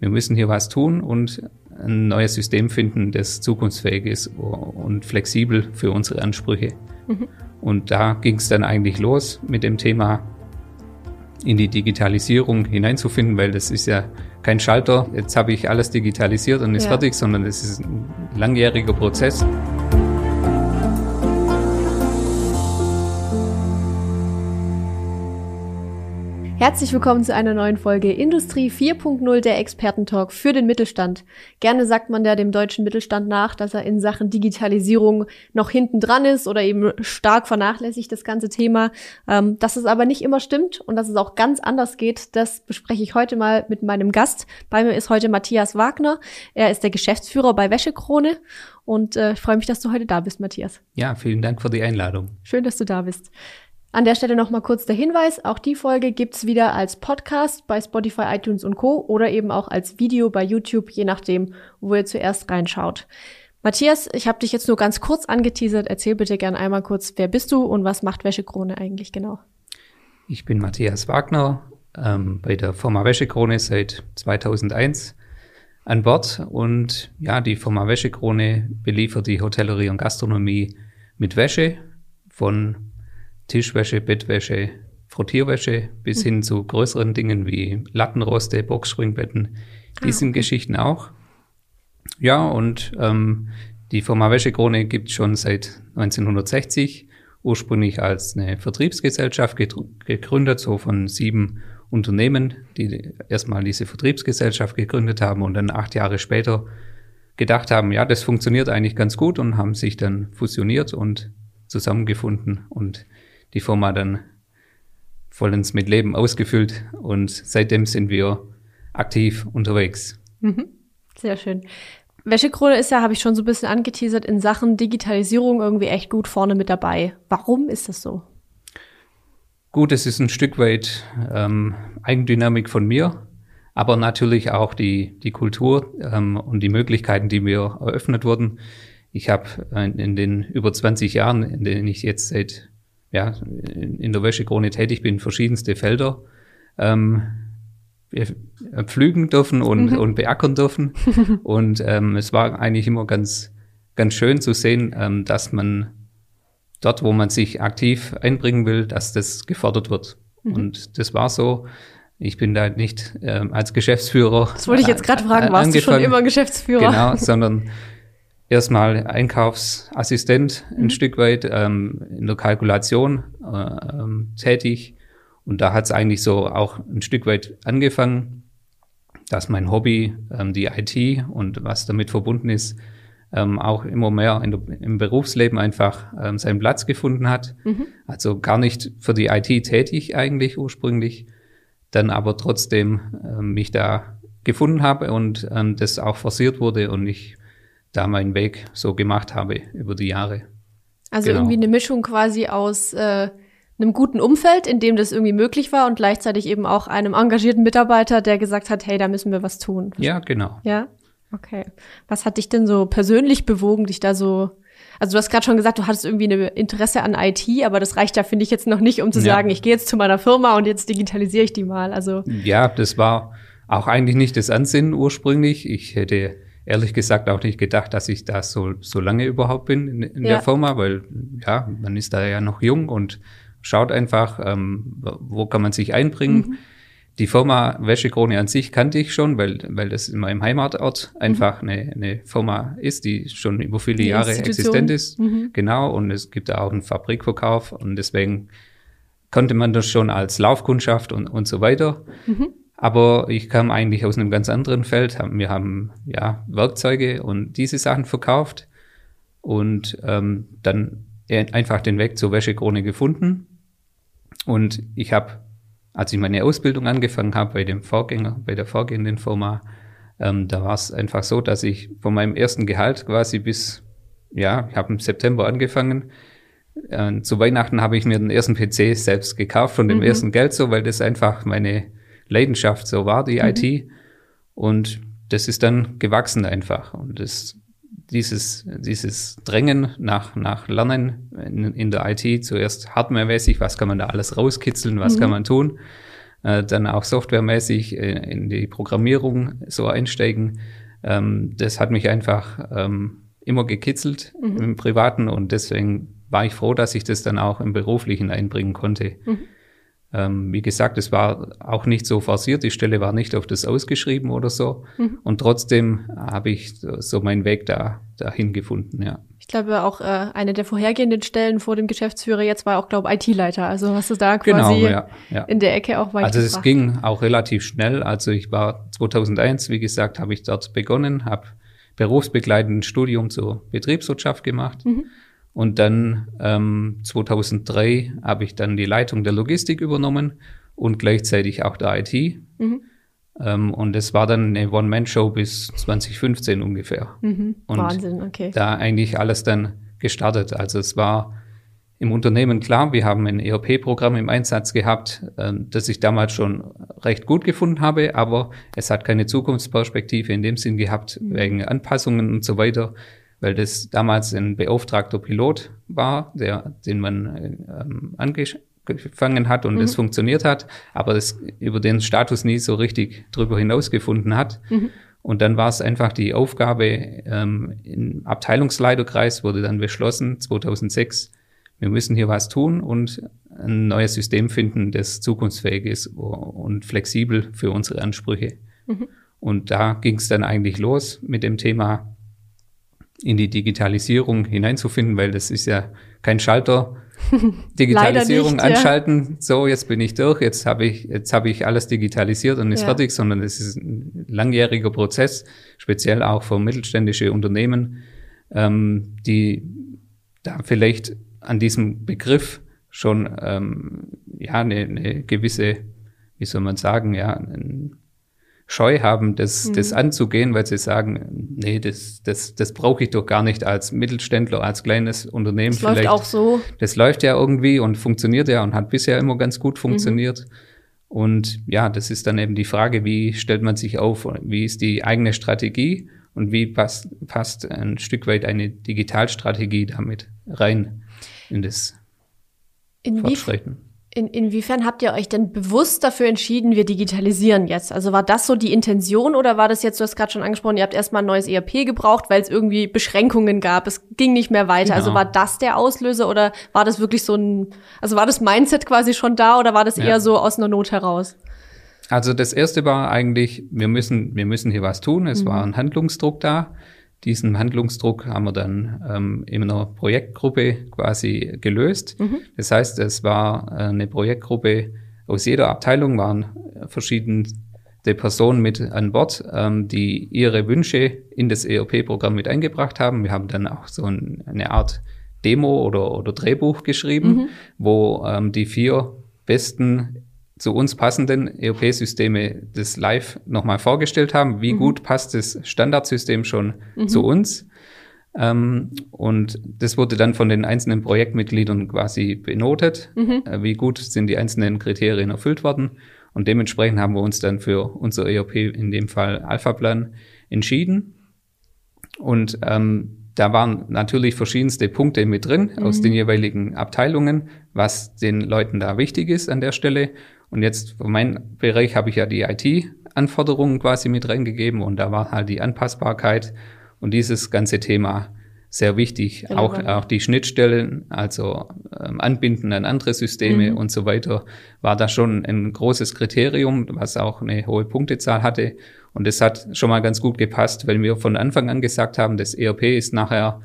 wir müssen hier was tun und ein neues System finden, das zukunftsfähig ist und flexibel für unsere Ansprüche. Mhm. Und da ging es dann eigentlich los mit dem Thema in die Digitalisierung hineinzufinden, weil das ist ja kein Schalter, jetzt habe ich alles digitalisiert und ist ja. fertig, sondern das ist ein langjähriger Prozess. Herzlich willkommen zu einer neuen Folge Industrie 4.0 der Expertentalk für den Mittelstand. Gerne sagt man ja dem deutschen Mittelstand nach, dass er in Sachen Digitalisierung noch hinten dran ist oder eben stark vernachlässigt das ganze Thema. Ähm, dass es aber nicht immer stimmt und dass es auch ganz anders geht, das bespreche ich heute mal mit meinem Gast. Bei mir ist heute Matthias Wagner. Er ist der Geschäftsführer bei Wäschekrone und äh, ich freue mich, dass du heute da bist, Matthias. Ja, vielen Dank für die Einladung. Schön, dass du da bist. An der Stelle nochmal kurz der Hinweis, auch die Folge gibt's wieder als Podcast bei Spotify, iTunes und Co. oder eben auch als Video bei YouTube, je nachdem, wo ihr zuerst reinschaut. Matthias, ich habe dich jetzt nur ganz kurz angeteasert. Erzähl bitte gern einmal kurz, wer bist du und was macht Wäschekrone eigentlich genau? Ich bin Matthias Wagner, ähm, bei der Firma Wäschekrone seit 2001 an Bord und ja, die Firma Wäschekrone beliefert die Hotellerie und Gastronomie mit Wäsche von Tischwäsche, Bettwäsche, Frottierwäsche bis hin zu größeren Dingen wie Lattenroste, Boxspringbetten, diesen ah, okay. Geschichten auch. Ja, und ähm, die Firma Wäschekrone gibt schon seit 1960, ursprünglich als eine Vertriebsgesellschaft gegründet, so von sieben Unternehmen, die erstmal diese Vertriebsgesellschaft gegründet haben und dann acht Jahre später gedacht haben, ja, das funktioniert eigentlich ganz gut und haben sich dann fusioniert und zusammengefunden und die Firma dann vollends mit Leben ausgefüllt und seitdem sind wir aktiv unterwegs. Mhm. Sehr schön. Wäschekrone ist ja, habe ich schon so ein bisschen angeteasert, in Sachen Digitalisierung irgendwie echt gut vorne mit dabei. Warum ist das so? Gut, es ist ein Stück weit ähm, Eigendynamik von mir, aber natürlich auch die, die Kultur ähm, und die Möglichkeiten, die mir eröffnet wurden. Ich habe in den über 20 Jahren, in denen ich jetzt seit ja, in der Wäschekrone tätig bin, verschiedenste Felder ähm, pflügen dürfen und, mhm. und beackern dürfen. und ähm, es war eigentlich immer ganz, ganz schön zu sehen, ähm, dass man dort, wo man sich aktiv einbringen will, dass das gefordert wird. Mhm. Und das war so. Ich bin da nicht ähm, als Geschäftsführer. Das wollte ich jetzt gerade fragen, warst du schon immer Geschäftsführer? Genau, sondern erstmal Einkaufsassistent ein mhm. Stück weit ähm, in der Kalkulation äh, ähm, tätig. Und da hat es eigentlich so auch ein Stück weit angefangen, dass mein Hobby, ähm, die IT und was damit verbunden ist, ähm, auch immer mehr der, im Berufsleben einfach ähm, seinen Platz gefunden hat. Mhm. Also gar nicht für die IT tätig eigentlich ursprünglich, dann aber trotzdem ähm, mich da gefunden habe und ähm, das auch forciert wurde und ich da meinen Weg so gemacht habe über die Jahre. Also genau. irgendwie eine Mischung quasi aus äh, einem guten Umfeld, in dem das irgendwie möglich war und gleichzeitig eben auch einem engagierten Mitarbeiter, der gesagt hat, hey, da müssen wir was tun. Ja, genau. Ja, okay. Was hat dich denn so persönlich bewogen, dich da so also du hast gerade schon gesagt, du hattest irgendwie ein Interesse an IT, aber das reicht ja, finde ich, jetzt noch nicht, um zu ja. sagen, ich gehe jetzt zu meiner Firma und jetzt digitalisiere ich die mal. Also ja, das war auch eigentlich nicht das Ansinnen ursprünglich. Ich hätte ehrlich gesagt auch nicht gedacht, dass ich da so, so lange überhaupt bin in, in ja. der Firma, weil ja, man ist da ja noch jung und schaut einfach, ähm, wo kann man sich einbringen. Mhm. Die Firma Wäschekrone an sich kannte ich schon, weil, weil das in meinem Heimatort einfach mhm. eine, eine Firma ist, die schon über viele die Jahre existent ist. Mhm. Genau, und es gibt da auch einen Fabrikverkauf und deswegen konnte man das schon als Laufkundschaft und, und so weiter. Mhm. Aber ich kam eigentlich aus einem ganz anderen Feld. Wir haben ja Werkzeuge und diese Sachen verkauft und ähm, dann einfach den Weg zur Wäschekrone gefunden. Und ich habe, als ich meine Ausbildung angefangen habe bei dem Vorgänger, bei der vorgehenden Firma, ähm, da war es einfach so, dass ich von meinem ersten Gehalt quasi bis, ja, ich habe im September angefangen. Äh, zu Weihnachten habe ich mir den ersten PC selbst gekauft von dem mhm. ersten Geld so, weil das einfach meine Leidenschaft, so war die mhm. IT. Und das ist dann gewachsen einfach. Und das, dieses, dieses Drängen nach, nach Lernen in, in der IT, zuerst hardwaremäßig, was kann man da alles rauskitzeln, was mhm. kann man tun, äh, dann auch softwaremäßig äh, in die Programmierung so einsteigen. Ähm, das hat mich einfach ähm, immer gekitzelt mhm. im Privaten und deswegen war ich froh, dass ich das dann auch im Beruflichen einbringen konnte. Mhm. Ähm, wie gesagt, es war auch nicht so forciert, die Stelle war nicht auf das ausgeschrieben oder so. Mhm. Und trotzdem habe ich so meinen Weg da dahin gefunden, ja. Ich glaube auch äh, eine der vorhergehenden Stellen vor dem Geschäftsführer jetzt war auch, glaube IT-Leiter. Also hast du da genau, quasi genau, ja, ja. in der Ecke auch weiter. Also es ging auch relativ schnell. Also ich war 2001, wie gesagt, habe ich dort begonnen, habe berufsbegleitendes Studium zur Betriebswirtschaft gemacht. Mhm und dann ähm, 2003 habe ich dann die Leitung der Logistik übernommen und gleichzeitig auch der IT. Mhm. Ähm, und es war dann eine One-Man-Show bis 2015 ungefähr. Mhm. Wahnsinn, okay. Da eigentlich alles dann gestartet. Also es war im Unternehmen klar, wir haben ein ERP-Programm im Einsatz gehabt, äh, das ich damals schon recht gut gefunden habe, aber es hat keine Zukunftsperspektive in dem Sinn gehabt, mhm. wegen Anpassungen und so weiter weil das damals ein beauftragter Pilot war, der, den man ähm, angefangen hat und es mhm. funktioniert hat, aber das über den Status nie so richtig drüber hinaus gefunden hat. Mhm. Und dann war es einfach die Aufgabe, ähm, im Abteilungsleiterkreis wurde dann beschlossen, 2006, wir müssen hier was tun und ein neues System finden, das zukunftsfähig ist und flexibel für unsere Ansprüche. Mhm. Und da ging es dann eigentlich los mit dem Thema in die Digitalisierung hineinzufinden, weil das ist ja kein Schalter. Digitalisierung nicht, anschalten, ja. so jetzt bin ich durch, jetzt habe ich jetzt habe ich alles digitalisiert und ist ja. fertig, sondern es ist ein langjähriger Prozess, speziell auch für mittelständische Unternehmen, ähm, die da vielleicht an diesem Begriff schon ähm, ja eine, eine gewisse, wie soll man sagen, ja, ein, Scheu haben, das, mhm. das anzugehen, weil sie sagen, nee, das, das, das brauche ich doch gar nicht als Mittelständler, als kleines Unternehmen. Das vielleicht. läuft auch so. Das läuft ja irgendwie und funktioniert ja und hat bisher immer ganz gut mhm. funktioniert. Mhm. Und ja, das ist dann eben die Frage, wie stellt man sich auf, wie ist die eigene Strategie und wie passt, passt ein Stück weit eine Digitalstrategie damit rein in das Inwie Fortschreiten. In, inwiefern habt ihr euch denn bewusst dafür entschieden, wir digitalisieren jetzt? Also war das so die Intention oder war das jetzt, du hast gerade schon angesprochen, ihr habt erstmal ein neues ERP gebraucht, weil es irgendwie Beschränkungen gab, es ging nicht mehr weiter. Also genau. Also war das der Auslöser oder war das wirklich so ein, also war das Mindset quasi schon da oder war das ja. eher so aus einer Not heraus? Also das erste war eigentlich, wir müssen, wir müssen hier was tun. Es mhm. war ein Handlungsdruck da. Diesen Handlungsdruck haben wir dann ähm, in einer Projektgruppe quasi gelöst. Mhm. Das heißt, es war äh, eine Projektgruppe aus jeder Abteilung waren verschiedene Personen mit an Bord, ähm, die ihre Wünsche in das ERP-Programm mit eingebracht haben. Wir haben dann auch so ein, eine Art Demo oder, oder Drehbuch geschrieben, mhm. wo ähm, die vier besten zu uns passenden ERP-Systeme das live nochmal vorgestellt haben. Wie mhm. gut passt das Standardsystem schon mhm. zu uns? Ähm, und das wurde dann von den einzelnen Projektmitgliedern quasi benotet. Mhm. Äh, wie gut sind die einzelnen Kriterien erfüllt worden? Und dementsprechend haben wir uns dann für unser ERP, in dem Fall Alpha-Plan, entschieden. Und ähm, da waren natürlich verschiedenste Punkte mit drin mhm. aus den jeweiligen Abteilungen, was den Leuten da wichtig ist an der Stelle. Und jetzt für meinen Bereich habe ich ja die IT-Anforderungen quasi mit reingegeben und da war halt die Anpassbarkeit und dieses ganze Thema sehr wichtig. Genau. Auch, auch die Schnittstellen, also ähm, Anbinden an andere Systeme mhm. und so weiter, war da schon ein großes Kriterium, was auch eine hohe Punktezahl hatte. Und das hat schon mal ganz gut gepasst, weil wir von Anfang an gesagt haben, das ERP ist nachher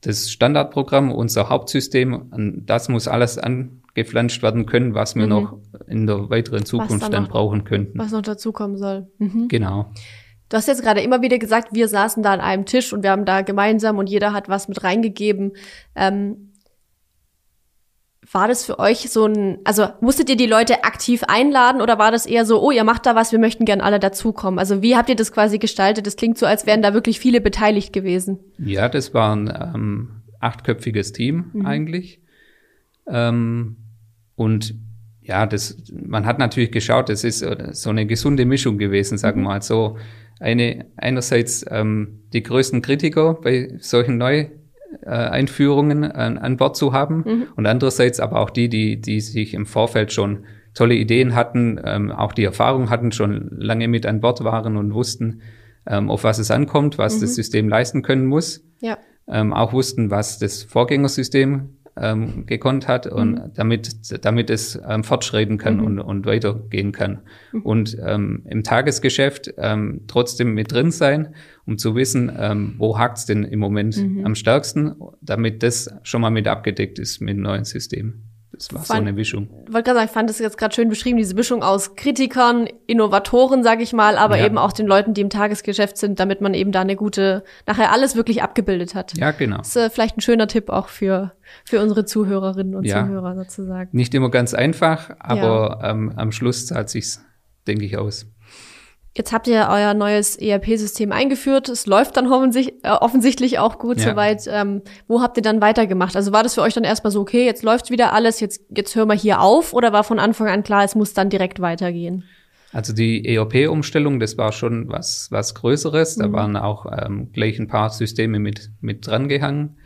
das Standardprogramm, unser Hauptsystem. Und das muss alles an, gepflanzt werden können, was wir mhm. noch in der weiteren Zukunft dann, dann, brauchen könnten. Was noch dazukommen soll. Mhm. Genau. Du hast jetzt gerade immer wieder gesagt, wir saßen da an einem Tisch und wir haben da gemeinsam und jeder hat was mit reingegeben. Ähm, war das für euch so ein, also musstet ihr die Leute aktiv einladen oder war das eher so, oh, ihr macht da was, wir möchten gern alle dazukommen? Also wie habt ihr das quasi gestaltet? Das klingt so, als wären da wirklich viele beteiligt gewesen. Ja, das war ein ähm, achtköpfiges Team mhm. eigentlich. Ähm, und ja, das, man hat natürlich geschaut, das ist so eine gesunde Mischung gewesen, sagen wir mhm. mal so. Eine, einerseits ähm, die größten Kritiker bei solchen Neueinführungen an, an Bord zu haben mhm. und andererseits aber auch die, die, die sich im Vorfeld schon tolle Ideen hatten, ähm, auch die Erfahrung hatten, schon lange mit an Bord waren und wussten, ähm, auf was es ankommt, was mhm. das System leisten können muss. Ja. Ähm, auch wussten, was das Vorgängersystem ähm, gekonnt hat und mhm. damit, damit es ähm, fortschreiten kann mhm. und, und weitergehen kann. Mhm. Und ähm, im Tagesgeschäft ähm, trotzdem mit drin sein, um zu wissen, ähm, wo hakt's denn im Moment mhm. am stärksten, damit das schon mal mit abgedeckt ist mit dem neuen System. Das war fand, so eine Mischung. Ich wollte gerade sagen, ich fand das jetzt gerade schön beschrieben, diese Mischung aus Kritikern, Innovatoren, sage ich mal, aber ja. eben auch den Leuten, die im Tagesgeschäft sind, damit man eben da eine gute, nachher alles wirklich abgebildet hat. Ja, genau. Das ist äh, vielleicht ein schöner Tipp auch für, für unsere Zuhörerinnen und ja. Zuhörer sozusagen. Nicht immer ganz einfach, aber ja. ähm, am Schluss zahlt sich's, denke ich, aus. Jetzt habt ihr euer neues ERP-System eingeführt. Es läuft dann offensichtlich, äh, offensichtlich auch gut ja. soweit. Ähm, wo habt ihr dann weitergemacht? Also war das für euch dann erstmal so, okay, jetzt läuft wieder alles, jetzt, jetzt hören wir hier auf? Oder war von Anfang an klar, es muss dann direkt weitergehen? Also die ERP-Umstellung, das war schon was, was Größeres. Da mhm. waren auch ähm, gleich ein paar Systeme mit, mit dran gehangen.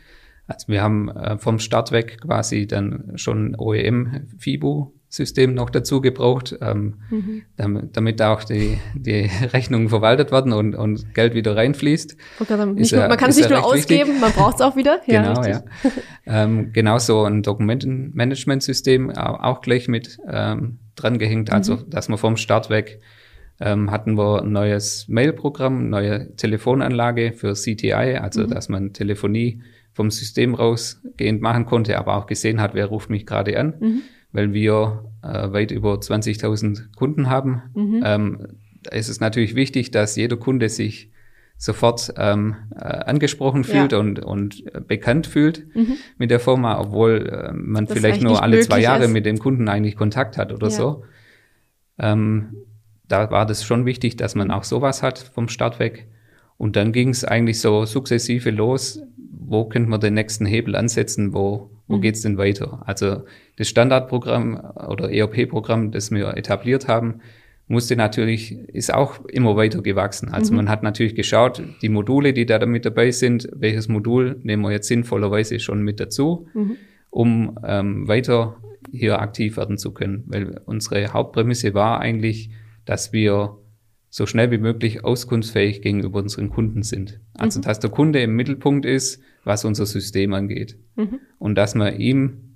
Also wir haben äh, vom Start weg quasi dann schon OEM FIBU System noch dazu gebraucht, ähm, mhm. damit, damit auch die, die Rechnungen verwaltet werden und, und Geld wieder reinfließt. Nicht nur, man kann es nicht nur ausgeben, wichtig. man braucht es auch wieder. Ja, genau, richtig. ja. ähm, genauso ein Dokumentenmanagementsystem auch gleich mit ähm, dran gehängt, also mhm. dass man vom Start weg ähm, hatten wir ein neues Mailprogramm, neue Telefonanlage für CTI, also mhm. dass man Telefonie vom System rausgehend machen konnte, aber auch gesehen hat, wer ruft mich gerade an. Weil wir äh, weit über 20.000 Kunden haben. Mhm. Ähm, ist es natürlich wichtig, dass jeder Kunde sich sofort ähm, äh, angesprochen fühlt ja. und, und bekannt fühlt mhm. mit der Firma, obwohl äh, man das vielleicht nur alle zwei Jahre ist. mit dem Kunden eigentlich Kontakt hat oder ja. so. Ähm, da war das schon wichtig, dass man auch sowas hat vom Start weg. Und dann ging es eigentlich so sukzessive los, wo könnte man den nächsten Hebel ansetzen, wo, wo mhm. geht's denn weiter? Also das Standardprogramm oder ERP-Programm, das wir etabliert haben, musste natürlich, ist auch immer weiter gewachsen. Also mhm. man hat natürlich geschaut, die Module, die da mit dabei sind, welches Modul nehmen wir jetzt sinnvollerweise schon mit dazu, mhm. um ähm, weiter hier aktiv werden zu können. Weil unsere Hauptprämisse war eigentlich, dass wir so schnell wie möglich auskunftsfähig gegenüber unseren Kunden sind. Also, mhm. dass der Kunde im Mittelpunkt ist, was unser System angeht. Mhm. Und dass man ihm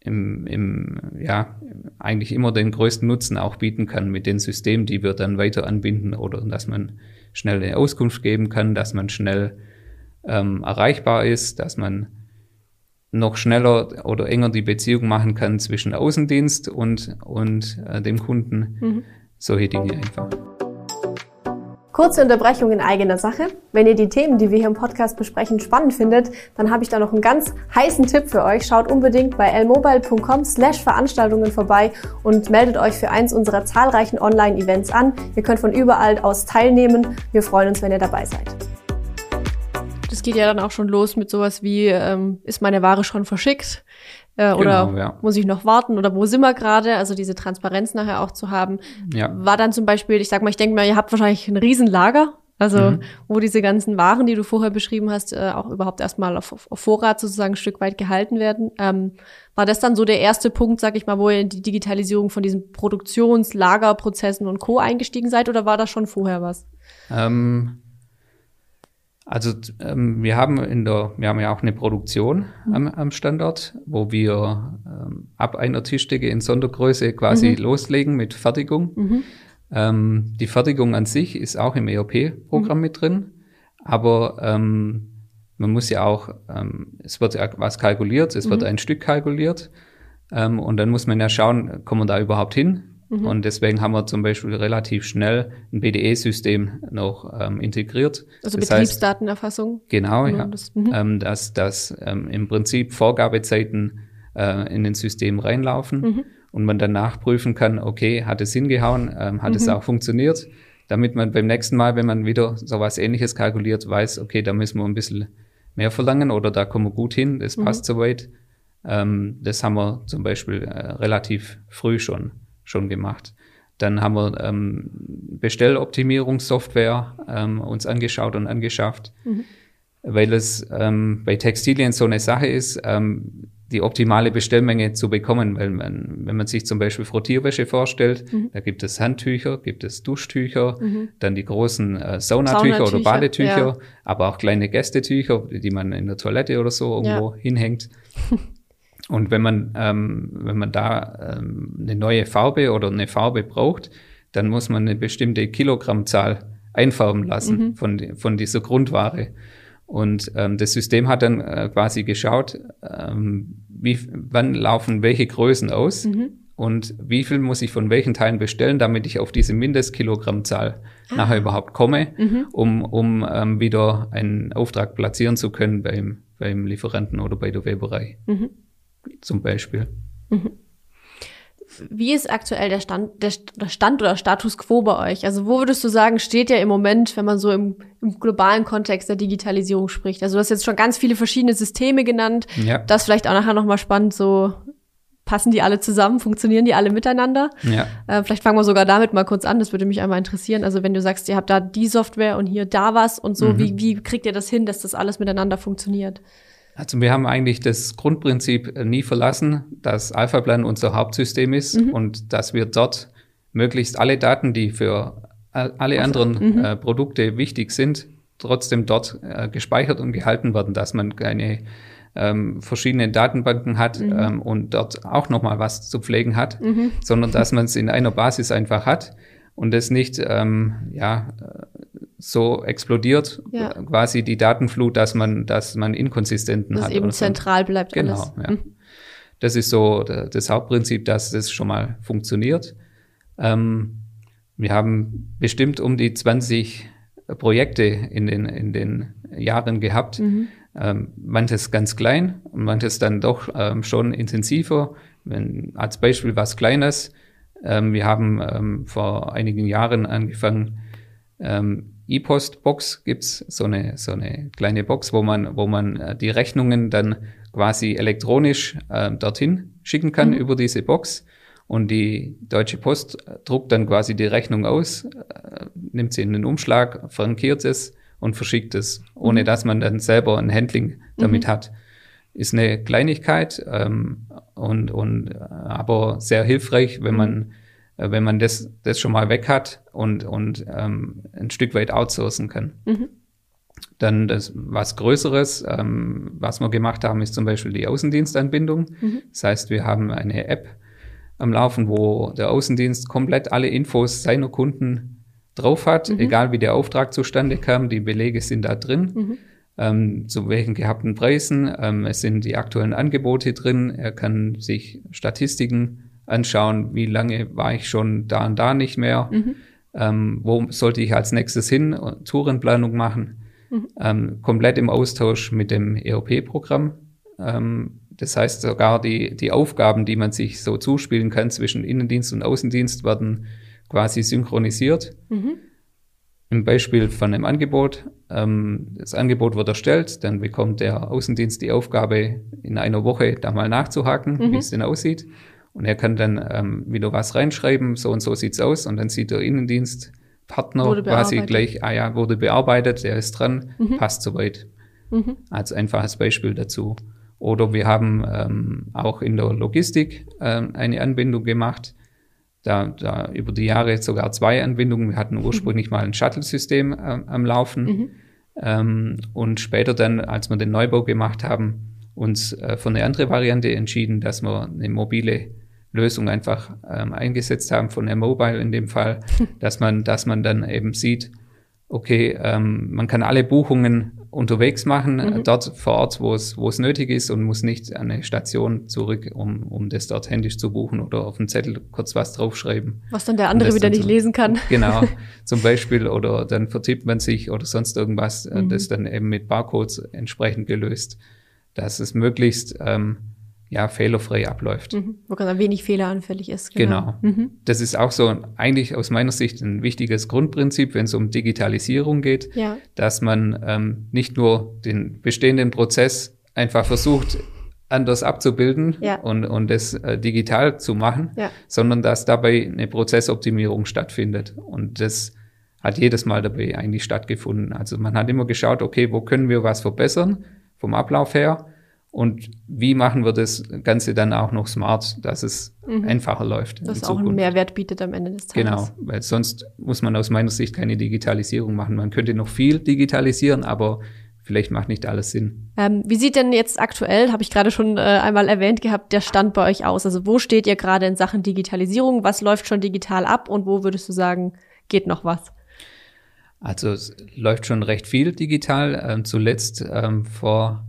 im, im, ja, eigentlich immer den größten Nutzen auch bieten kann mit den Systemen, die wir dann weiter anbinden oder dass man schnell eine Auskunft geben kann, dass man schnell ähm, erreichbar ist, dass man noch schneller oder enger die Beziehung machen kann zwischen Außendienst und, und äh, dem Kunden. Mhm. Solche Dinge einfach. Kurze Unterbrechung in eigener Sache. Wenn ihr die Themen, die wir hier im Podcast besprechen, spannend findet, dann habe ich da noch einen ganz heißen Tipp für euch. Schaut unbedingt bei lmobile.com slash Veranstaltungen vorbei und meldet euch für eins unserer zahlreichen Online-Events an. Ihr könnt von überall aus teilnehmen. Wir freuen uns, wenn ihr dabei seid. Das geht ja dann auch schon los mit sowas wie, ähm, ist meine Ware schon verschickt? Äh, genau, oder ja. muss ich noch warten oder wo sind wir gerade? Also diese Transparenz nachher auch zu haben. Ja. War dann zum Beispiel, ich sag mal, ich denke mal, ihr habt wahrscheinlich ein Riesenlager, also mhm. wo diese ganzen Waren, die du vorher beschrieben hast, äh, auch überhaupt erstmal auf, auf Vorrat sozusagen ein Stück weit gehalten werden. Ähm, war das dann so der erste Punkt, sag ich mal, wo ihr in die Digitalisierung von diesen Produktions-, Lagerprozessen und Co. eingestiegen seid oder war das schon vorher was? Ähm also ähm, wir haben in der, wir haben ja auch eine Produktion mhm. am, am Standort, wo wir ähm, ab einer Tischdecke in Sondergröße quasi mhm. loslegen mit Fertigung. Mhm. Ähm, die Fertigung an sich ist auch im ERP-Programm mhm. mit drin, aber ähm, man muss ja auch, ähm, es wird ja was kalkuliert, es wird mhm. ein Stück kalkuliert ähm, und dann muss man ja schauen, kommen wir da überhaupt hin? Mhm. Und deswegen haben wir zum Beispiel relativ schnell ein BDE-System noch ähm, integriert. Also das Betriebsdatenerfassung. Heißt, genau, ja. Das, mhm. ähm, dass, dass ähm, im Prinzip Vorgabezeiten äh, in den System reinlaufen mhm. und man dann nachprüfen kann, okay, hat es hingehauen, ähm, hat es mhm. auch funktioniert, damit man beim nächsten Mal, wenn man wieder sowas ähnliches kalkuliert, weiß, okay, da müssen wir ein bisschen mehr verlangen oder da kommen wir gut hin, das mhm. passt soweit. Ähm, das haben wir zum Beispiel äh, relativ früh schon schon gemacht. Dann haben wir ähm, Bestelloptimierungssoftware ähm, uns angeschaut und angeschafft, mhm. weil es ähm, bei Textilien so eine Sache ist. Ähm, die optimale Bestellmenge zu bekommen, weil man, wenn man sich zum Beispiel Frottierwäsche vorstellt, mhm. da gibt es Handtücher, gibt es Duschtücher, mhm. dann die großen äh, Saunatücher, Saunatücher oder Badetücher, ja. aber auch kleine Gästetücher, die man in der Toilette oder so irgendwo ja. hinhängt. Und wenn man, ähm, wenn man da ähm, eine neue Farbe oder eine Farbe braucht, dann muss man eine bestimmte Kilogrammzahl einfärben lassen mhm. von, von dieser Grundware. Und ähm, das System hat dann äh, quasi geschaut, ähm, wie, wann laufen welche Größen aus mhm. und wie viel muss ich von welchen Teilen bestellen, damit ich auf diese Mindestkilogrammzahl ah. nachher überhaupt komme, mhm. um, um ähm, wieder einen Auftrag platzieren zu können beim, beim Lieferanten oder bei der Weberei. Mhm. Zum Beispiel. Mhm. Wie ist aktuell der Stand, der, Stand oder Status quo bei euch? Also wo würdest du sagen, steht ja im Moment, wenn man so im, im globalen Kontext der Digitalisierung spricht? Also du hast jetzt schon ganz viele verschiedene Systeme genannt. Ja. Das vielleicht auch nachher nochmal spannend, so passen die alle zusammen, funktionieren die alle miteinander? Ja. Äh, vielleicht fangen wir sogar damit mal kurz an, das würde mich einmal interessieren. Also wenn du sagst, ihr habt da die Software und hier da was und so, mhm. wie, wie kriegt ihr das hin, dass das alles miteinander funktioniert? Also wir haben eigentlich das Grundprinzip äh, nie verlassen, dass Alphaplan unser Hauptsystem ist mhm. und dass wir dort möglichst alle Daten, die für alle also, anderen mhm. äh, Produkte wichtig sind, trotzdem dort äh, gespeichert und gehalten werden, dass man keine ähm, verschiedene Datenbanken hat mhm. ähm, und dort auch nochmal was zu pflegen hat, mhm. sondern dass man es in einer Basis einfach hat und es nicht ähm, ja, so explodiert ja. quasi die Datenflut, dass man, dass man Inkonsistenten dass hat. Dass eben zentral so. bleibt genau, alles. Ja. Mhm. Das ist so das Hauptprinzip, dass das schon mal funktioniert. Ähm, wir haben bestimmt um die 20 Projekte in den, in den Jahren gehabt. Mhm. Ähm, manches ganz klein und manches dann doch ähm, schon intensiver. Wenn, als Beispiel was Kleines. Ähm, wir haben ähm, vor einigen Jahren angefangen, ähm, E-Post-Box gibt's so eine, so eine kleine Box, wo man, wo man äh, die Rechnungen dann quasi elektronisch äh, dorthin schicken kann mhm. über diese Box. Und die Deutsche Post druckt dann quasi die Rechnung aus, äh, nimmt sie in den Umschlag, frankiert es und verschickt es, ohne mhm. dass man dann selber ein Handling damit mhm. hat. Ist eine Kleinigkeit ähm, und, und äh, aber sehr hilfreich, wenn mhm. man wenn man das, das schon mal weg hat und, und ähm, ein Stück weit outsourcen kann. Mhm. Dann das was Größeres, ähm, was wir gemacht haben, ist zum Beispiel die Außendienstanbindung. Mhm. Das heißt, wir haben eine App am Laufen, wo der Außendienst komplett alle Infos seiner Kunden drauf hat, mhm. egal wie der Auftrag zustande kam, die Belege sind da drin. Mhm. Ähm, zu welchen gehabten Preisen. Ähm, es sind die aktuellen Angebote drin. Er kann sich Statistiken anschauen, wie lange war ich schon da und da nicht mehr, mhm. ähm, wo sollte ich als nächstes hin, Tourenplanung machen, mhm. ähm, komplett im Austausch mit dem ERP-Programm. Ähm, das heißt, sogar die, die Aufgaben, die man sich so zuspielen kann zwischen Innendienst und Außendienst, werden quasi synchronisiert. Mhm. Im Beispiel von einem Angebot. Ähm, das Angebot wird erstellt, dann bekommt der Außendienst die Aufgabe, in einer Woche da mal nachzuhaken, mhm. wie es denn aussieht. Und er kann dann ähm, wieder was reinschreiben, so und so sieht's aus. Und dann sieht der Innendienstpartner quasi gleich, ah ja, wurde bearbeitet, der ist dran, mhm. passt soweit. Mhm. Als einfaches Beispiel dazu. Oder wir haben ähm, auch in der Logistik ähm, eine Anbindung gemacht. Da, da über die Jahre sogar zwei Anbindungen. Wir hatten ursprünglich mhm. mal ein Shuttle-System äh, am Laufen. Mhm. Ähm, und später dann, als wir den Neubau gemacht haben, uns äh, für eine andere Variante entschieden, dass wir eine mobile Lösung einfach ähm, eingesetzt haben von der Mobile in dem Fall, dass man, dass man dann eben sieht, okay, ähm, man kann alle Buchungen unterwegs machen, mhm. dort vor Ort, wo es, wo es nötig ist und muss nicht an eine Station zurück, um, um das dort händisch zu buchen oder auf dem Zettel kurz was draufschreiben. Was dann der andere wieder nicht so, lesen kann. Genau, zum Beispiel, oder dann vertippt man sich oder sonst irgendwas, äh, mhm. das dann eben mit Barcodes entsprechend gelöst, dass es möglichst ähm, ja, fehlerfrei abläuft. Mhm. Wo ganz wenig fehleranfällig ist. Genau. genau. Mhm. Das ist auch so eigentlich aus meiner Sicht ein wichtiges Grundprinzip, wenn es um Digitalisierung geht, ja. dass man ähm, nicht nur den bestehenden Prozess einfach versucht, anders abzubilden ja. und, und das äh, digital zu machen, ja. sondern dass dabei eine Prozessoptimierung stattfindet. Und das hat jedes Mal dabei eigentlich stattgefunden. Also man hat immer geschaut, okay, wo können wir was verbessern vom Ablauf her? Und wie machen wir das Ganze dann auch noch smart, dass es mhm. einfacher läuft? Dass es auch einen Mehrwert bietet am Ende des Tages. Genau, weil sonst muss man aus meiner Sicht keine Digitalisierung machen. Man könnte noch viel digitalisieren, aber vielleicht macht nicht alles Sinn. Ähm, wie sieht denn jetzt aktuell, habe ich gerade schon äh, einmal erwähnt gehabt, der Stand bei euch aus? Also wo steht ihr gerade in Sachen Digitalisierung? Was läuft schon digital ab und wo würdest du sagen, geht noch was? Also es läuft schon recht viel digital. Ähm, zuletzt ähm, vor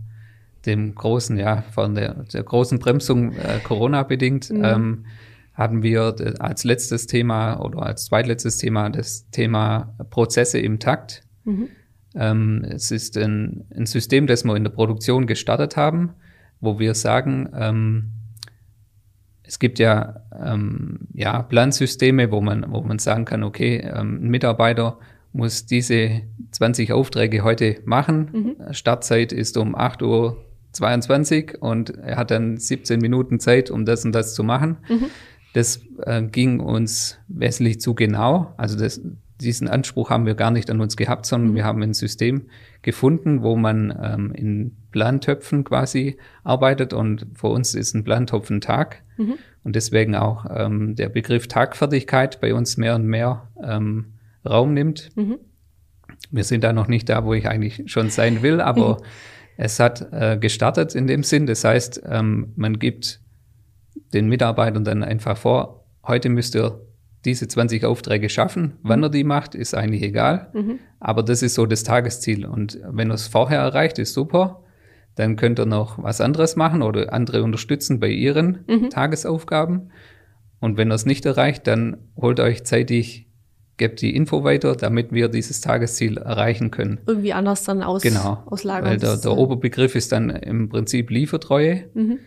dem großen, ja, von der, der großen Bremsung äh, Corona bedingt, mhm. ähm, hatten wir als letztes Thema oder als zweitletztes Thema das Thema Prozesse im Takt. Mhm. Ähm, es ist ein, ein, System, das wir in der Produktion gestartet haben, wo wir sagen, ähm, es gibt ja, ähm, ja Plansysteme, wo man, wo man sagen kann, okay, ähm, ein Mitarbeiter muss diese 20 Aufträge heute machen. Mhm. Startzeit ist um 8 Uhr 22 und er hat dann 17 Minuten Zeit, um das und das zu machen. Mhm. Das äh, ging uns wesentlich zu genau. Also das, diesen Anspruch haben wir gar nicht an uns gehabt, sondern mhm. wir haben ein System gefunden, wo man ähm, in Plantöpfen quasi arbeitet und für uns ist ein Plantopf ein Tag mhm. und deswegen auch ähm, der Begriff Tagfertigkeit bei uns mehr und mehr ähm, Raum nimmt. Mhm. Wir sind da noch nicht da, wo ich eigentlich schon sein will, aber mhm. Es hat äh, gestartet in dem Sinn. Das heißt, ähm, man gibt den Mitarbeitern dann einfach vor, heute müsst ihr diese 20 Aufträge schaffen. Wann er die macht, ist eigentlich egal. Mhm. Aber das ist so das Tagesziel. Und wenn er es vorher erreicht, ist super. Dann könnt ihr noch was anderes machen oder andere unterstützen bei ihren mhm. Tagesaufgaben. Und wenn er es nicht erreicht, dann holt euch zeitig gebt die Info weiter, damit wir dieses Tagesziel erreichen können. Irgendwie anders dann aus, genau, auslagern. Weil der, der Oberbegriff ist dann im Prinzip Liefertreue. Mhm.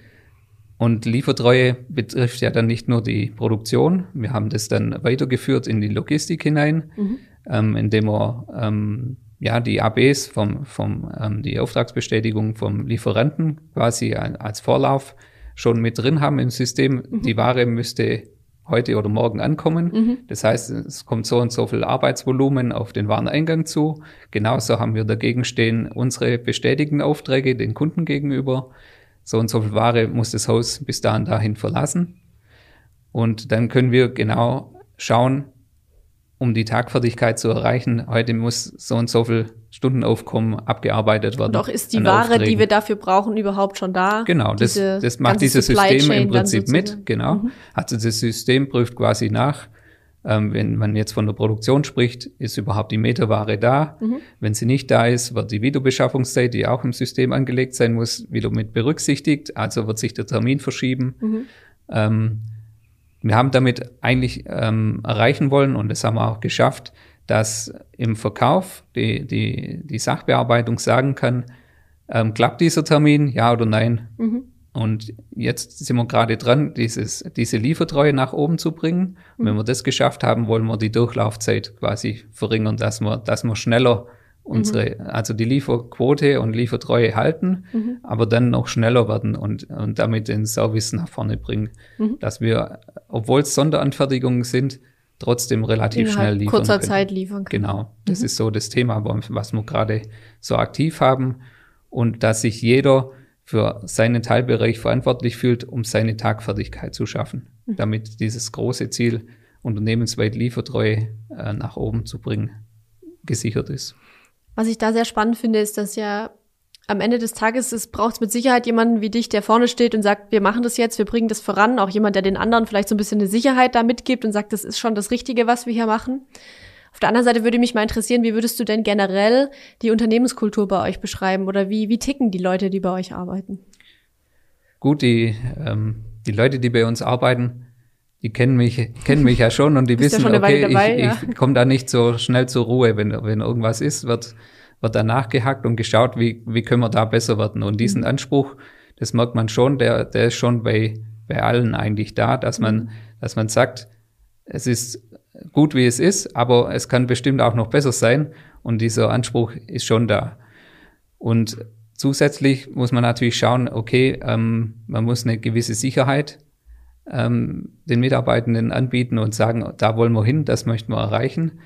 Und Liefertreue betrifft ja dann nicht nur die Produktion. Wir haben das dann weitergeführt in die Logistik hinein, mhm. ähm, indem wir ähm, ja die ABs vom, vom ähm, die Auftragsbestätigung vom Lieferanten quasi als Vorlauf schon mit drin haben im System. Mhm. Die Ware müsste heute oder morgen ankommen. Mhm. Das heißt, es kommt so und so viel Arbeitsvolumen auf den Wareneingang zu. Genauso haben wir dagegen stehen unsere bestätigten Aufträge den Kunden gegenüber. So und so viel Ware muss das Haus bis dahin dahin verlassen. Und dann können wir genau schauen, um die Tagfertigkeit zu erreichen. Heute muss so und so viel Stundenaufkommen abgearbeitet werden. Doch ist die Ware, Aufträgen. die wir dafür brauchen, überhaupt schon da? Genau, das, das macht dieses System im Prinzip mit. Genau. Mhm. Also das System prüft quasi nach, ähm, wenn man jetzt von der Produktion spricht, ist überhaupt die Meterware da? Mhm. Wenn sie nicht da ist, wird die Wiederbeschaffungszeit, die auch im System angelegt sein muss, wieder mit berücksichtigt. Also wird sich der Termin verschieben. Mhm. Ähm, wir haben damit eigentlich ähm, erreichen wollen, und das haben wir auch geschafft, dass im Verkauf die, die, die Sachbearbeitung sagen kann, ähm, klappt dieser Termin, ja oder nein. Mhm. Und jetzt sind wir gerade dran, dieses, diese Liefertreue nach oben zu bringen. Und wenn mhm. wir das geschafft haben, wollen wir die Durchlaufzeit quasi verringern, dass wir, dass wir schneller unsere, mhm. also die Lieferquote und Liefertreue halten, mhm. aber dann noch schneller werden und, und damit den Service nach vorne bringen. Mhm. Dass wir, obwohl es Sonderanfertigungen sind, trotzdem relativ Innerhalb schnell liefern kurzer können. Zeit liefern können. Genau, das mhm. ist so das Thema, was wir gerade so aktiv haben und dass sich jeder für seinen Teilbereich verantwortlich fühlt, um seine Tagfertigkeit zu schaffen, mhm. damit dieses große Ziel, unternehmensweit Liefertreue äh, nach oben zu bringen, gesichert ist. Was ich da sehr spannend finde, ist, dass ja am Ende des Tages es braucht mit Sicherheit jemanden wie dich, der vorne steht und sagt, wir machen das jetzt, wir bringen das voran. Auch jemand, der den anderen vielleicht so ein bisschen eine Sicherheit da mitgibt und sagt, das ist schon das Richtige, was wir hier machen. Auf der anderen Seite würde mich mal interessieren, wie würdest du denn generell die Unternehmenskultur bei euch beschreiben oder wie, wie ticken die Leute, die bei euch arbeiten? Gut, die, ähm, die Leute, die bei uns arbeiten, die kennen mich, kennen mich ja schon und die wissen, ja okay, dabei, ich, ja. ich komme da nicht so schnell zur Ruhe. Wenn, wenn irgendwas ist, wird, wird da nachgehackt und geschaut, wie, wie können wir da besser werden. Und diesen mhm. Anspruch, das merkt man schon, der, der ist schon bei, bei allen eigentlich da, dass man, mhm. dass man sagt, es ist gut, wie es ist, aber es kann bestimmt auch noch besser sein. Und dieser Anspruch ist schon da. Und zusätzlich muss man natürlich schauen, okay, ähm, man muss eine gewisse Sicherheit ähm, den Mitarbeitenden anbieten und sagen, da wollen wir hin, das möchten wir erreichen.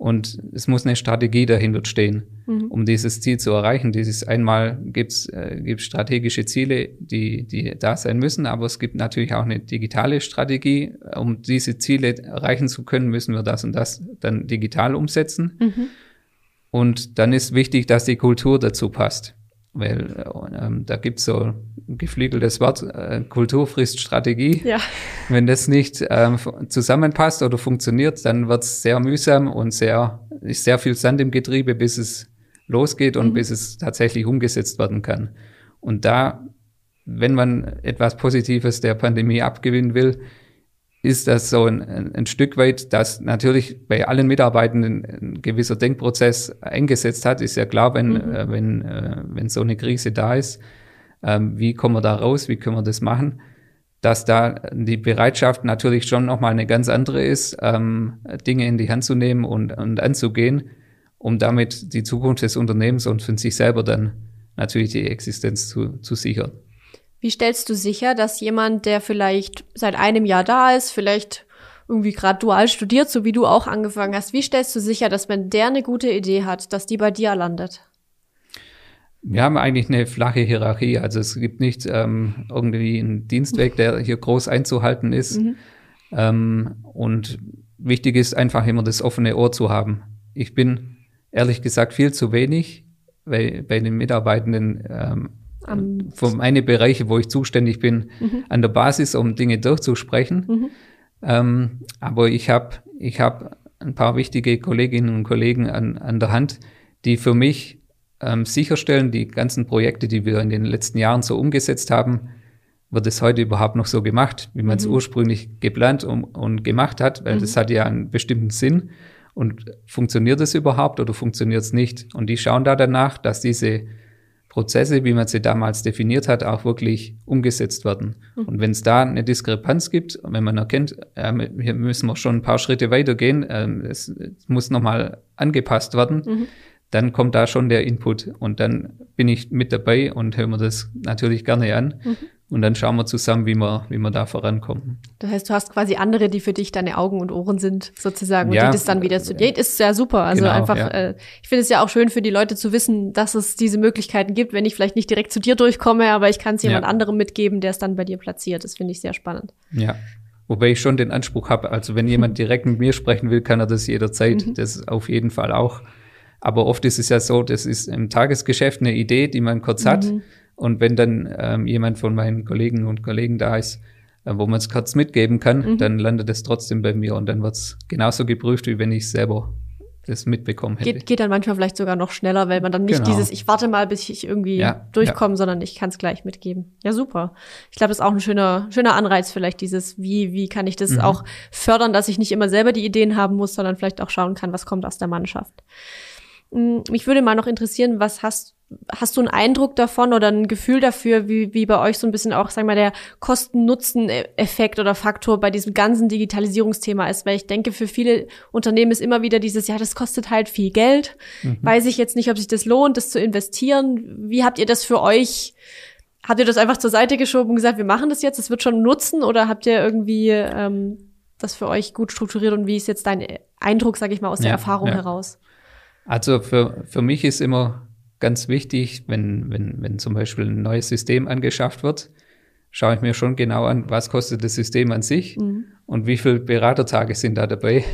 Und es muss eine Strategie dahinter stehen, mhm. um dieses Ziel zu erreichen. Dieses einmal gibt es äh, gibt's strategische Ziele, die, die da sein müssen, aber es gibt natürlich auch eine digitale Strategie. Um diese Ziele erreichen zu können, müssen wir das und das dann digital umsetzen. Mhm. Und dann ist wichtig, dass die Kultur dazu passt. Weil ähm, da gibt's so ein geflügeltes Wort, äh, Kultur frisst Strategie. Ja. Wenn das nicht ähm, zusammenpasst oder funktioniert, dann wird's sehr mühsam und sehr, ist sehr viel Sand im Getriebe, bis es losgeht und mhm. bis es tatsächlich umgesetzt werden kann. Und da, wenn man etwas Positives der Pandemie abgewinnen will, ist das so ein, ein, Stück weit, dass natürlich bei allen Mitarbeitenden ein gewisser Denkprozess eingesetzt hat. Ist ja klar, wenn, mhm. äh, wenn, äh, wenn so eine Krise da ist, ähm, wie kommen wir da raus, wie können wir das machen, dass da die Bereitschaft natürlich schon nochmal eine ganz andere ist, ähm, Dinge in die Hand zu nehmen und, und anzugehen, um damit die Zukunft des Unternehmens und für sich selber dann natürlich die Existenz zu, zu sichern. Wie stellst du sicher, dass jemand, der vielleicht seit einem Jahr da ist, vielleicht irgendwie gerade dual studiert, so wie du auch angefangen hast, wie stellst du sicher, dass wenn der eine gute Idee hat, dass die bei dir landet? Wir haben eigentlich eine flache Hierarchie. Also es gibt nicht ähm, irgendwie einen Dienstweg, der hier groß einzuhalten ist. Mhm. Ähm, und wichtig ist einfach immer das offene Ohr zu haben. Ich bin ehrlich gesagt viel zu wenig bei, bei den Mitarbeitenden ähm, am für meine Bereiche, wo ich zuständig bin, mhm. an der Basis, um Dinge durchzusprechen. Mhm. Ähm, aber ich habe ich hab ein paar wichtige Kolleginnen und Kollegen an, an der Hand, die für mich ähm, sicherstellen, die ganzen Projekte, die wir in den letzten Jahren so umgesetzt haben, wird es heute überhaupt noch so gemacht, wie man es mhm. ursprünglich geplant und, und, gemacht hat, weil das mhm. hat ja einen bestimmten Sinn. Und funktioniert es überhaupt oder funktioniert es nicht? Und die schauen da danach, dass diese Prozesse, wie man sie damals definiert hat, auch wirklich umgesetzt werden. Mhm. Und wenn es da eine Diskrepanz gibt, wenn man erkennt, äh, hier müssen wir schon ein paar Schritte weitergehen, äh, es, es muss nochmal angepasst werden, mhm. dann kommt da schon der Input und dann bin ich mit dabei und höre mir das natürlich gerne an. Mhm. Und dann schauen wir zusammen, wie wir, wie wir da vorankommen. Das heißt, du hast quasi andere, die für dich deine Augen und Ohren sind, sozusagen, und ja, die das dann wieder zu dir. Ist ja super. Also genau, einfach, ja. äh, ich finde es ja auch schön für die Leute zu wissen, dass es diese Möglichkeiten gibt, wenn ich vielleicht nicht direkt zu dir durchkomme, aber ich kann es jemand ja. anderem mitgeben, der es dann bei dir platziert. Das finde ich sehr spannend. Ja. Wobei ich schon den Anspruch habe, also wenn jemand direkt mit mir sprechen will, kann er das jederzeit. Mhm. Das auf jeden Fall auch. Aber oft ist es ja so, das ist im Tagesgeschäft eine Idee, die man kurz hat. Und wenn dann ähm, jemand von meinen Kollegen und Kollegen da ist, äh, wo man es kurz mitgeben kann, mhm. dann landet es trotzdem bei mir und dann wird es genauso geprüft, wie wenn ich selber das mitbekommen hätte. Geht, geht dann manchmal vielleicht sogar noch schneller, weil man dann nicht genau. dieses, ich warte mal, bis ich irgendwie ja, durchkomme, ja. sondern ich kann es gleich mitgeben. Ja, super. Ich glaube, das ist auch ein schöner, schöner Anreiz vielleicht, dieses, wie, wie kann ich das mhm. auch fördern, dass ich nicht immer selber die Ideen haben muss, sondern vielleicht auch schauen kann, was kommt aus der Mannschaft. Hm, mich würde mal noch interessieren, was hast hast du einen Eindruck davon oder ein Gefühl dafür, wie, wie bei euch so ein bisschen auch, sagen wir mal, der Kosten-Nutzen-Effekt oder Faktor bei diesem ganzen Digitalisierungsthema ist? Weil ich denke, für viele Unternehmen ist immer wieder dieses, ja, das kostet halt viel Geld. Mhm. Weiß ich jetzt nicht, ob sich das lohnt, das zu investieren. Wie habt ihr das für euch? Habt ihr das einfach zur Seite geschoben und gesagt, wir machen das jetzt, es wird schon nutzen? Oder habt ihr irgendwie ähm, das für euch gut strukturiert und wie ist jetzt dein Eindruck, sage ich mal, aus der Erfahrung ja. heraus? Also für, für mich ist immer ganz wichtig, wenn, wenn, wenn zum Beispiel ein neues System angeschafft wird, schaue ich mir schon genau an, was kostet das System an sich mhm. und wie viele Beratertage sind da dabei,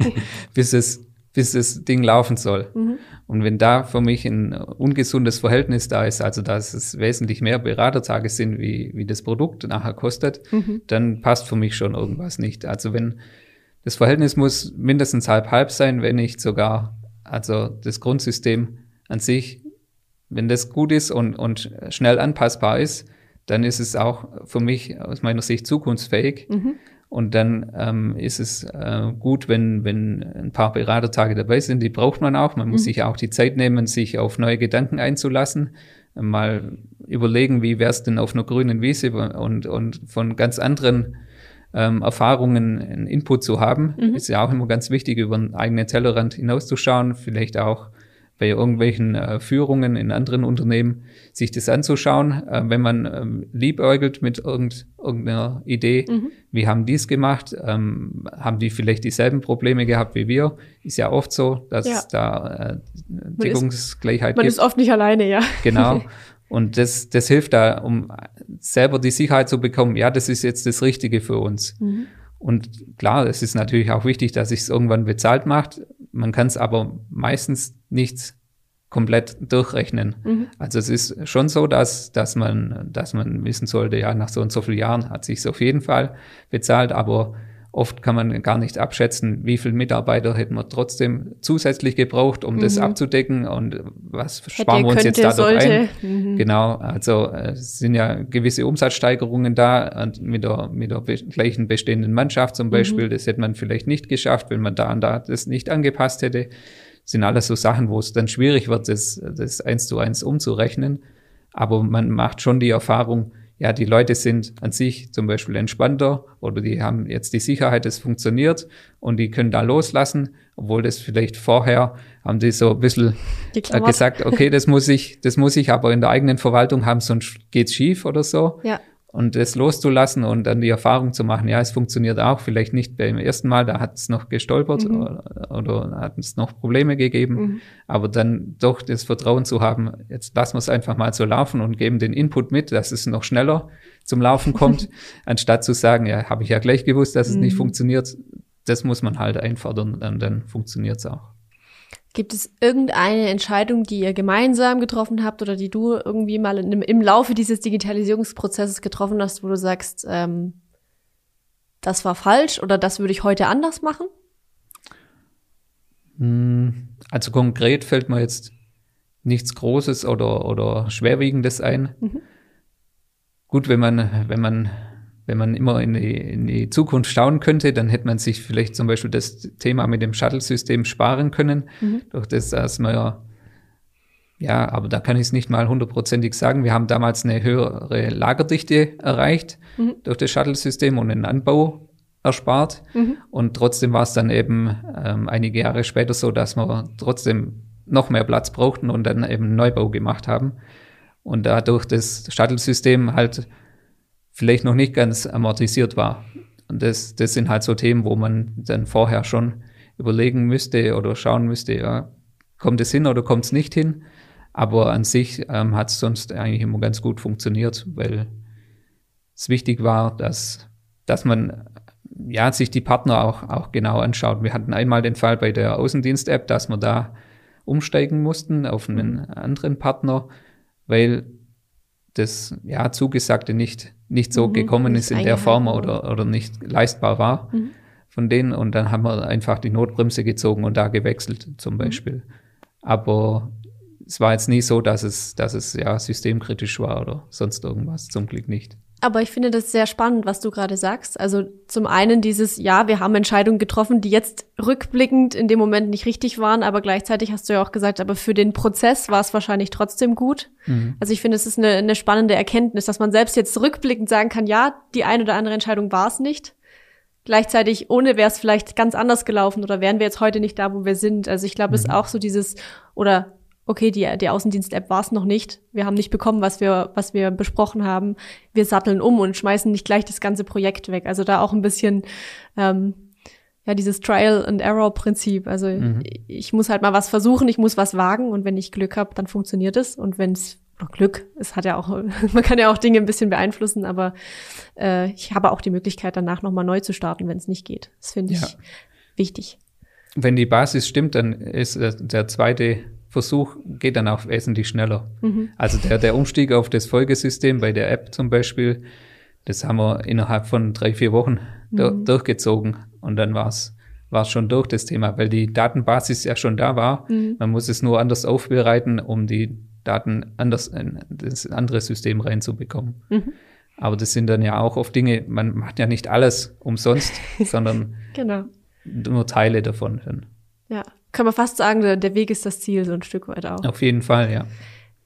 bis es bis das Ding laufen soll. Mhm. Und wenn da für mich ein ungesundes Verhältnis da ist, also dass es wesentlich mehr Beratertage sind, wie, wie das Produkt nachher kostet, mhm. dann passt für mich schon irgendwas nicht. Also wenn das Verhältnis muss mindestens halb halb sein, wenn nicht sogar, also das Grundsystem an sich wenn das gut ist und, und schnell anpassbar ist, dann ist es auch für mich aus meiner Sicht zukunftsfähig. Mhm. Und dann ähm, ist es äh, gut, wenn, wenn ein paar Beratertage dabei sind. Die braucht man auch. Man muss mhm. sich auch die Zeit nehmen, sich auf neue Gedanken einzulassen. Mal überlegen, wie wäre es denn auf einer grünen Wiese und, und von ganz anderen ähm, Erfahrungen einen Input zu haben. Mhm. Ist ja auch immer ganz wichtig, über einen eigenen Tellerrand hinauszuschauen, vielleicht auch bei irgendwelchen äh, Führungen in anderen Unternehmen, sich das anzuschauen, äh, wenn man ähm, liebäugelt mit irgend, irgendeiner Idee, mhm. wie haben die es gemacht, ähm, haben die vielleicht dieselben Probleme gehabt wie wir, ist ja oft so, dass ja. da äh, Deckungsgleichheit man gibt. Man ist oft nicht alleine, ja. Genau. Und das, das hilft da, um selber die Sicherheit zu bekommen, ja, das ist jetzt das Richtige für uns. Mhm. Und klar, es ist natürlich auch wichtig, dass sich es irgendwann bezahlt macht. Man kann es aber meistens nicht komplett durchrechnen. Mhm. Also es ist schon so, dass, dass man, dass man wissen sollte, ja, nach so und so vielen Jahren hat sich auf jeden Fall bezahlt, aber Oft kann man gar nicht abschätzen, wie viele Mitarbeiter hätten wir trotzdem zusätzlich gebraucht, um mhm. das abzudecken und was Hätte, sparen wir uns könnte, jetzt dadurch sollte. ein. Mhm. Genau, also äh, es sind ja gewisse Umsatzsteigerungen da mit der, mit der gleichen bestehenden Mannschaft zum Beispiel. Mhm. Das hätte man vielleicht nicht geschafft, wenn man da und da das nicht angepasst hätte. Das sind alles so Sachen, wo es dann schwierig wird, das, das eins zu eins umzurechnen. Aber man macht schon die Erfahrung, ja, die Leute sind an sich zum Beispiel entspannter oder die haben jetzt die Sicherheit, es funktioniert und die können da loslassen, obwohl das vielleicht vorher haben die so ein bisschen äh, gesagt, okay, das muss ich, das muss ich aber in der eigenen Verwaltung haben, sonst geht's schief oder so. Ja und das loszulassen und dann die Erfahrung zu machen, ja, es funktioniert auch, vielleicht nicht beim ersten Mal, da hat es noch gestolpert mhm. oder, oder hat es noch Probleme gegeben, mhm. aber dann doch das Vertrauen zu haben, jetzt lassen wir es einfach mal so laufen und geben den Input mit, dass es noch schneller zum Laufen kommt, anstatt zu sagen, ja, habe ich ja gleich gewusst, dass es nicht mhm. funktioniert, das muss man halt einfordern und dann funktioniert es auch. Gibt es irgendeine Entscheidung, die ihr gemeinsam getroffen habt oder die du irgendwie mal in, im Laufe dieses Digitalisierungsprozesses getroffen hast, wo du sagst, ähm, das war falsch oder das würde ich heute anders machen? Hm, also konkret fällt mir jetzt nichts Großes oder, oder Schwerwiegendes ein. Mhm. Gut, wenn man, wenn man wenn man immer in die, in die Zukunft schauen könnte, dann hätte man sich vielleicht zum Beispiel das Thema mit dem Shuttle-System sparen können, mhm. durch das, dass man ja, ja, aber da kann ich es nicht mal hundertprozentig sagen. Wir haben damals eine höhere Lagerdichte erreicht mhm. durch das Shuttle-System und den Anbau erspart. Mhm. Und trotzdem war es dann eben ähm, einige Jahre später so, dass wir trotzdem noch mehr Platz brauchten und dann eben einen Neubau gemacht haben. Und dadurch das Shuttle-System halt vielleicht noch nicht ganz amortisiert war. Und das, das sind halt so Themen, wo man dann vorher schon überlegen müsste oder schauen müsste, ja, kommt es hin oder kommt es nicht hin? Aber an sich ähm, hat es sonst eigentlich immer ganz gut funktioniert, weil es wichtig war, dass, dass man ja, sich die Partner auch, auch genau anschaut. Wir hatten einmal den Fall bei der Außendienst-App, dass wir da umsteigen mussten auf einen anderen Partner, weil das ja Zugesagte nicht, nicht so mhm, gekommen ist in der Form oder, oder nicht leistbar war mhm. von denen. Und dann haben wir einfach die Notbremse gezogen und da gewechselt zum mhm. Beispiel. Aber es war jetzt nie so, dass es, dass es ja systemkritisch war oder sonst irgendwas, zum Glück nicht. Aber ich finde das sehr spannend, was du gerade sagst. Also zum einen dieses, ja, wir haben Entscheidungen getroffen, die jetzt rückblickend in dem Moment nicht richtig waren, aber gleichzeitig hast du ja auch gesagt, aber für den Prozess war es wahrscheinlich trotzdem gut. Mhm. Also ich finde, es ist eine, eine spannende Erkenntnis, dass man selbst jetzt rückblickend sagen kann, ja, die eine oder andere Entscheidung war es nicht. Gleichzeitig, ohne wäre es vielleicht ganz anders gelaufen oder wären wir jetzt heute nicht da, wo wir sind. Also ich glaube, es mhm. ist auch so dieses, oder okay, die, die Außendienst-App war es noch nicht. Wir haben nicht bekommen, was wir, was wir besprochen haben. Wir satteln um und schmeißen nicht gleich das ganze Projekt weg. Also da auch ein bisschen ähm, ja dieses Trial and Error Prinzip. Also mhm. ich muss halt mal was versuchen, ich muss was wagen und wenn ich Glück habe, dann funktioniert es. Und wenn es Glück, es hat ja auch, man kann ja auch Dinge ein bisschen beeinflussen, aber äh, ich habe auch die Möglichkeit, danach nochmal neu zu starten, wenn es nicht geht. Das finde ich ja. wichtig. Wenn die Basis stimmt, dann ist der zweite Versuch geht dann auch wesentlich schneller. Mhm. Also der, der Umstieg auf das Folgesystem bei der App zum Beispiel, das haben wir innerhalb von drei, vier Wochen mhm. durchgezogen und dann war es war schon durch das Thema, weil die Datenbasis ja schon da war. Mhm. Man muss es nur anders aufbereiten, um die Daten anders in das andere System reinzubekommen. Mhm. Aber das sind dann ja auch oft Dinge, man macht ja nicht alles umsonst, sondern genau. nur Teile davon. Ja, kann man fast sagen, der, der Weg ist das Ziel, so ein Stück weit auch. Auf jeden Fall, ja.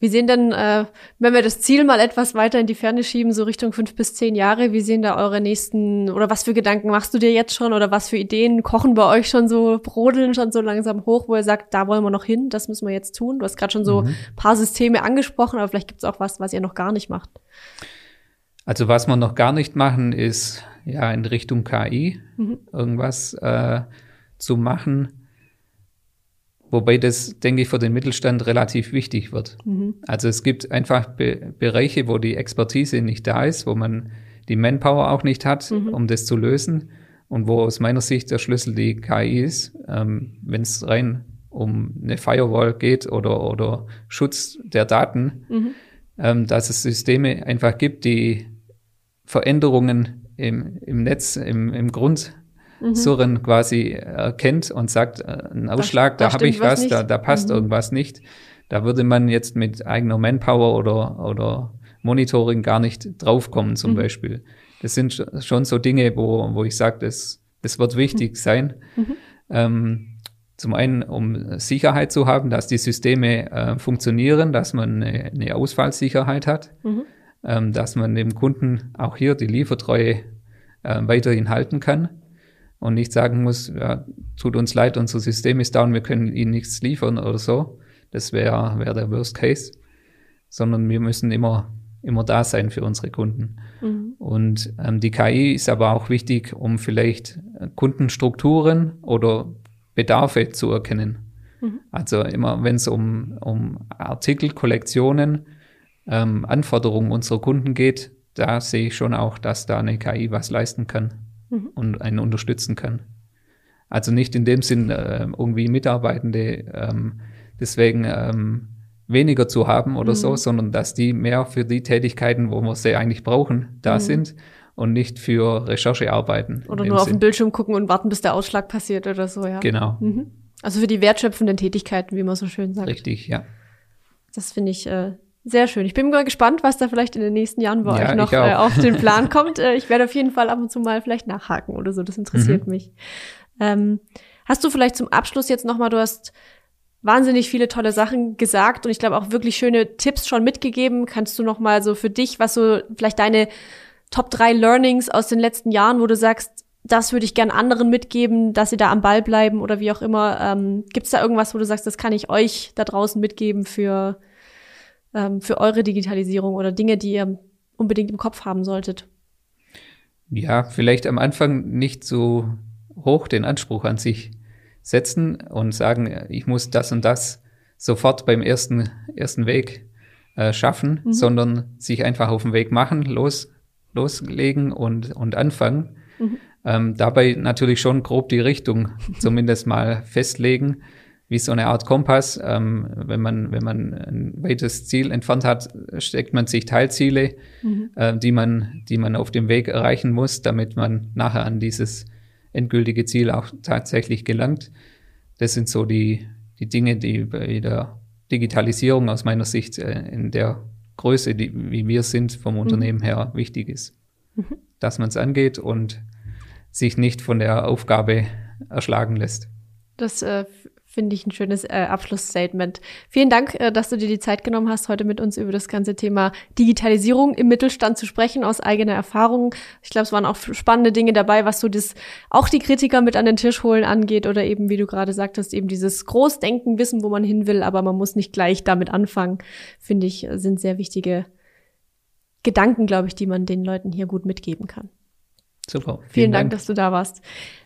Wie sehen denn, äh, wenn wir das Ziel mal etwas weiter in die Ferne schieben, so Richtung fünf bis zehn Jahre, wie sehen da eure nächsten, oder was für Gedanken machst du dir jetzt schon, oder was für Ideen kochen bei euch schon so, brodeln schon so langsam hoch, wo ihr sagt, da wollen wir noch hin, das müssen wir jetzt tun? Du hast gerade schon so mhm. paar Systeme angesprochen, aber vielleicht gibt es auch was, was ihr noch gar nicht macht. Also was wir noch gar nicht machen, ist ja in Richtung KI mhm. irgendwas äh, zu machen Wobei das, denke ich, für den Mittelstand relativ wichtig wird. Mhm. Also es gibt einfach Be Bereiche, wo die Expertise nicht da ist, wo man die Manpower auch nicht hat, mhm. um das zu lösen. Und wo aus meiner Sicht der Schlüssel die KI ist, ähm, wenn es rein um eine Firewall geht oder, oder Schutz der Daten, mhm. ähm, dass es Systeme einfach gibt, die Veränderungen im, im Netz, im, im Grund mhm. Surren quasi erkennt und sagt, äh, ein Ausschlag, da, da, da habe ich was, da, da passt mhm. irgendwas nicht. Da würde man jetzt mit eigener Manpower oder, oder Monitoring gar nicht draufkommen zum mhm. Beispiel. Das sind schon so Dinge, wo, wo ich sage, das, das wird wichtig mhm. sein. Mhm. Ähm, zum einen, um Sicherheit zu haben, dass die Systeme äh, funktionieren, dass man eine, eine Ausfallsicherheit hat, mhm. ähm, dass man dem Kunden auch hier die Liefertreue äh, weiterhin halten kann und nicht sagen muss, ja, tut uns leid, unser System ist down, wir können Ihnen nichts liefern oder so. Das wäre wär der Worst Case. Sondern wir müssen immer, immer da sein für unsere Kunden. Mhm. Und ähm, die KI ist aber auch wichtig, um vielleicht Kundenstrukturen oder Bedarfe zu erkennen. Mhm. Also immer, wenn es um, um Artikel, Kollektionen, ähm, Anforderungen unserer Kunden geht, da sehe ich schon auch, dass da eine KI was leisten kann mhm. und einen unterstützen kann. Also nicht in dem Sinn äh, irgendwie Mitarbeitende ähm, deswegen ähm, weniger zu haben oder mhm. so, sondern dass die mehr für die Tätigkeiten, wo wir sie eigentlich brauchen, da mhm. sind und nicht für Recherchearbeiten. Oder nur auf den Bildschirm gucken und warten, bis der Ausschlag passiert oder so, ja. Genau. Mhm. Also für die wertschöpfenden Tätigkeiten, wie man so schön sagt. Richtig, ja. Das finde ich äh, sehr schön. Ich bin mal gespannt, was da vielleicht in den nächsten Jahren bei ja, euch noch äh, auf den Plan kommt. Äh, ich werde auf jeden Fall ab und zu mal vielleicht nachhaken oder so. Das interessiert mhm. mich. Ähm, hast du vielleicht zum Abschluss jetzt noch mal, du hast wahnsinnig viele tolle Sachen gesagt und ich glaube auch wirklich schöne Tipps schon mitgegeben. Kannst du noch mal so für dich, was so vielleicht deine Top drei Learnings aus den letzten Jahren, wo du sagst, das würde ich gern anderen mitgeben, dass sie da am Ball bleiben oder wie auch immer. Ähm, Gibt es da irgendwas, wo du sagst, das kann ich euch da draußen mitgeben für ähm, für eure Digitalisierung oder Dinge, die ihr unbedingt im Kopf haben solltet? Ja, vielleicht am Anfang nicht so hoch den Anspruch an sich setzen und sagen, ich muss das und das sofort beim ersten, ersten Weg äh, schaffen, mhm. sondern sich einfach auf den Weg machen, los, loslegen und, und anfangen. Mhm. Ähm, dabei natürlich schon grob die Richtung zumindest mal festlegen wie so eine Art Kompass. Ähm, wenn man, wenn man ein weites Ziel entfernt hat, steckt man sich Teilziele, mhm. äh, die man, die man auf dem Weg erreichen muss, damit man nachher an dieses endgültige Ziel auch tatsächlich gelangt. Das sind so die, die Dinge, die bei der Digitalisierung aus meiner Sicht äh, in der Größe, die, wie wir sind, vom mhm. Unternehmen her wichtig ist. Mhm. Dass man es angeht und sich nicht von der Aufgabe erschlagen lässt. Das äh, Finde ich ein schönes äh, Abschlussstatement. Vielen Dank, äh, dass du dir die Zeit genommen hast, heute mit uns über das ganze Thema Digitalisierung im Mittelstand zu sprechen, aus eigener Erfahrung. Ich glaube, es waren auch spannende Dinge dabei, was so das auch die Kritiker mit an den Tisch holen angeht oder eben, wie du gerade sagtest, eben dieses Großdenken, wissen, wo man hin will, aber man muss nicht gleich damit anfangen, finde ich, sind sehr wichtige Gedanken, glaube ich, die man den Leuten hier gut mitgeben kann. Super. Vielen, Vielen Dank, Dank, dass du da warst.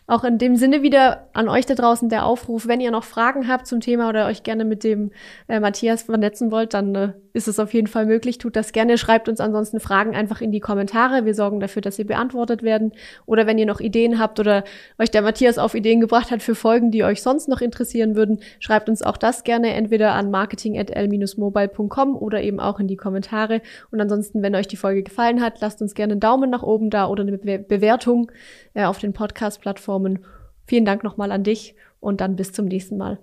Auch in dem Sinne wieder an euch da draußen der Aufruf, wenn ihr noch Fragen habt zum Thema oder euch gerne mit dem äh, Matthias vernetzen wollt, dann äh, ist es auf jeden Fall möglich. Tut das gerne. Schreibt uns ansonsten Fragen einfach in die Kommentare. Wir sorgen dafür, dass sie beantwortet werden. Oder wenn ihr noch Ideen habt oder euch der Matthias auf Ideen gebracht hat für Folgen, die euch sonst noch interessieren würden, schreibt uns auch das gerne entweder an marketing.l-mobile.com oder eben auch in die Kommentare. Und ansonsten, wenn euch die Folge gefallen hat, lasst uns gerne einen Daumen nach oben da oder eine Be Bewertung äh, auf den Podcast-Plattformen. Vielen Dank nochmal an dich und dann bis zum nächsten Mal.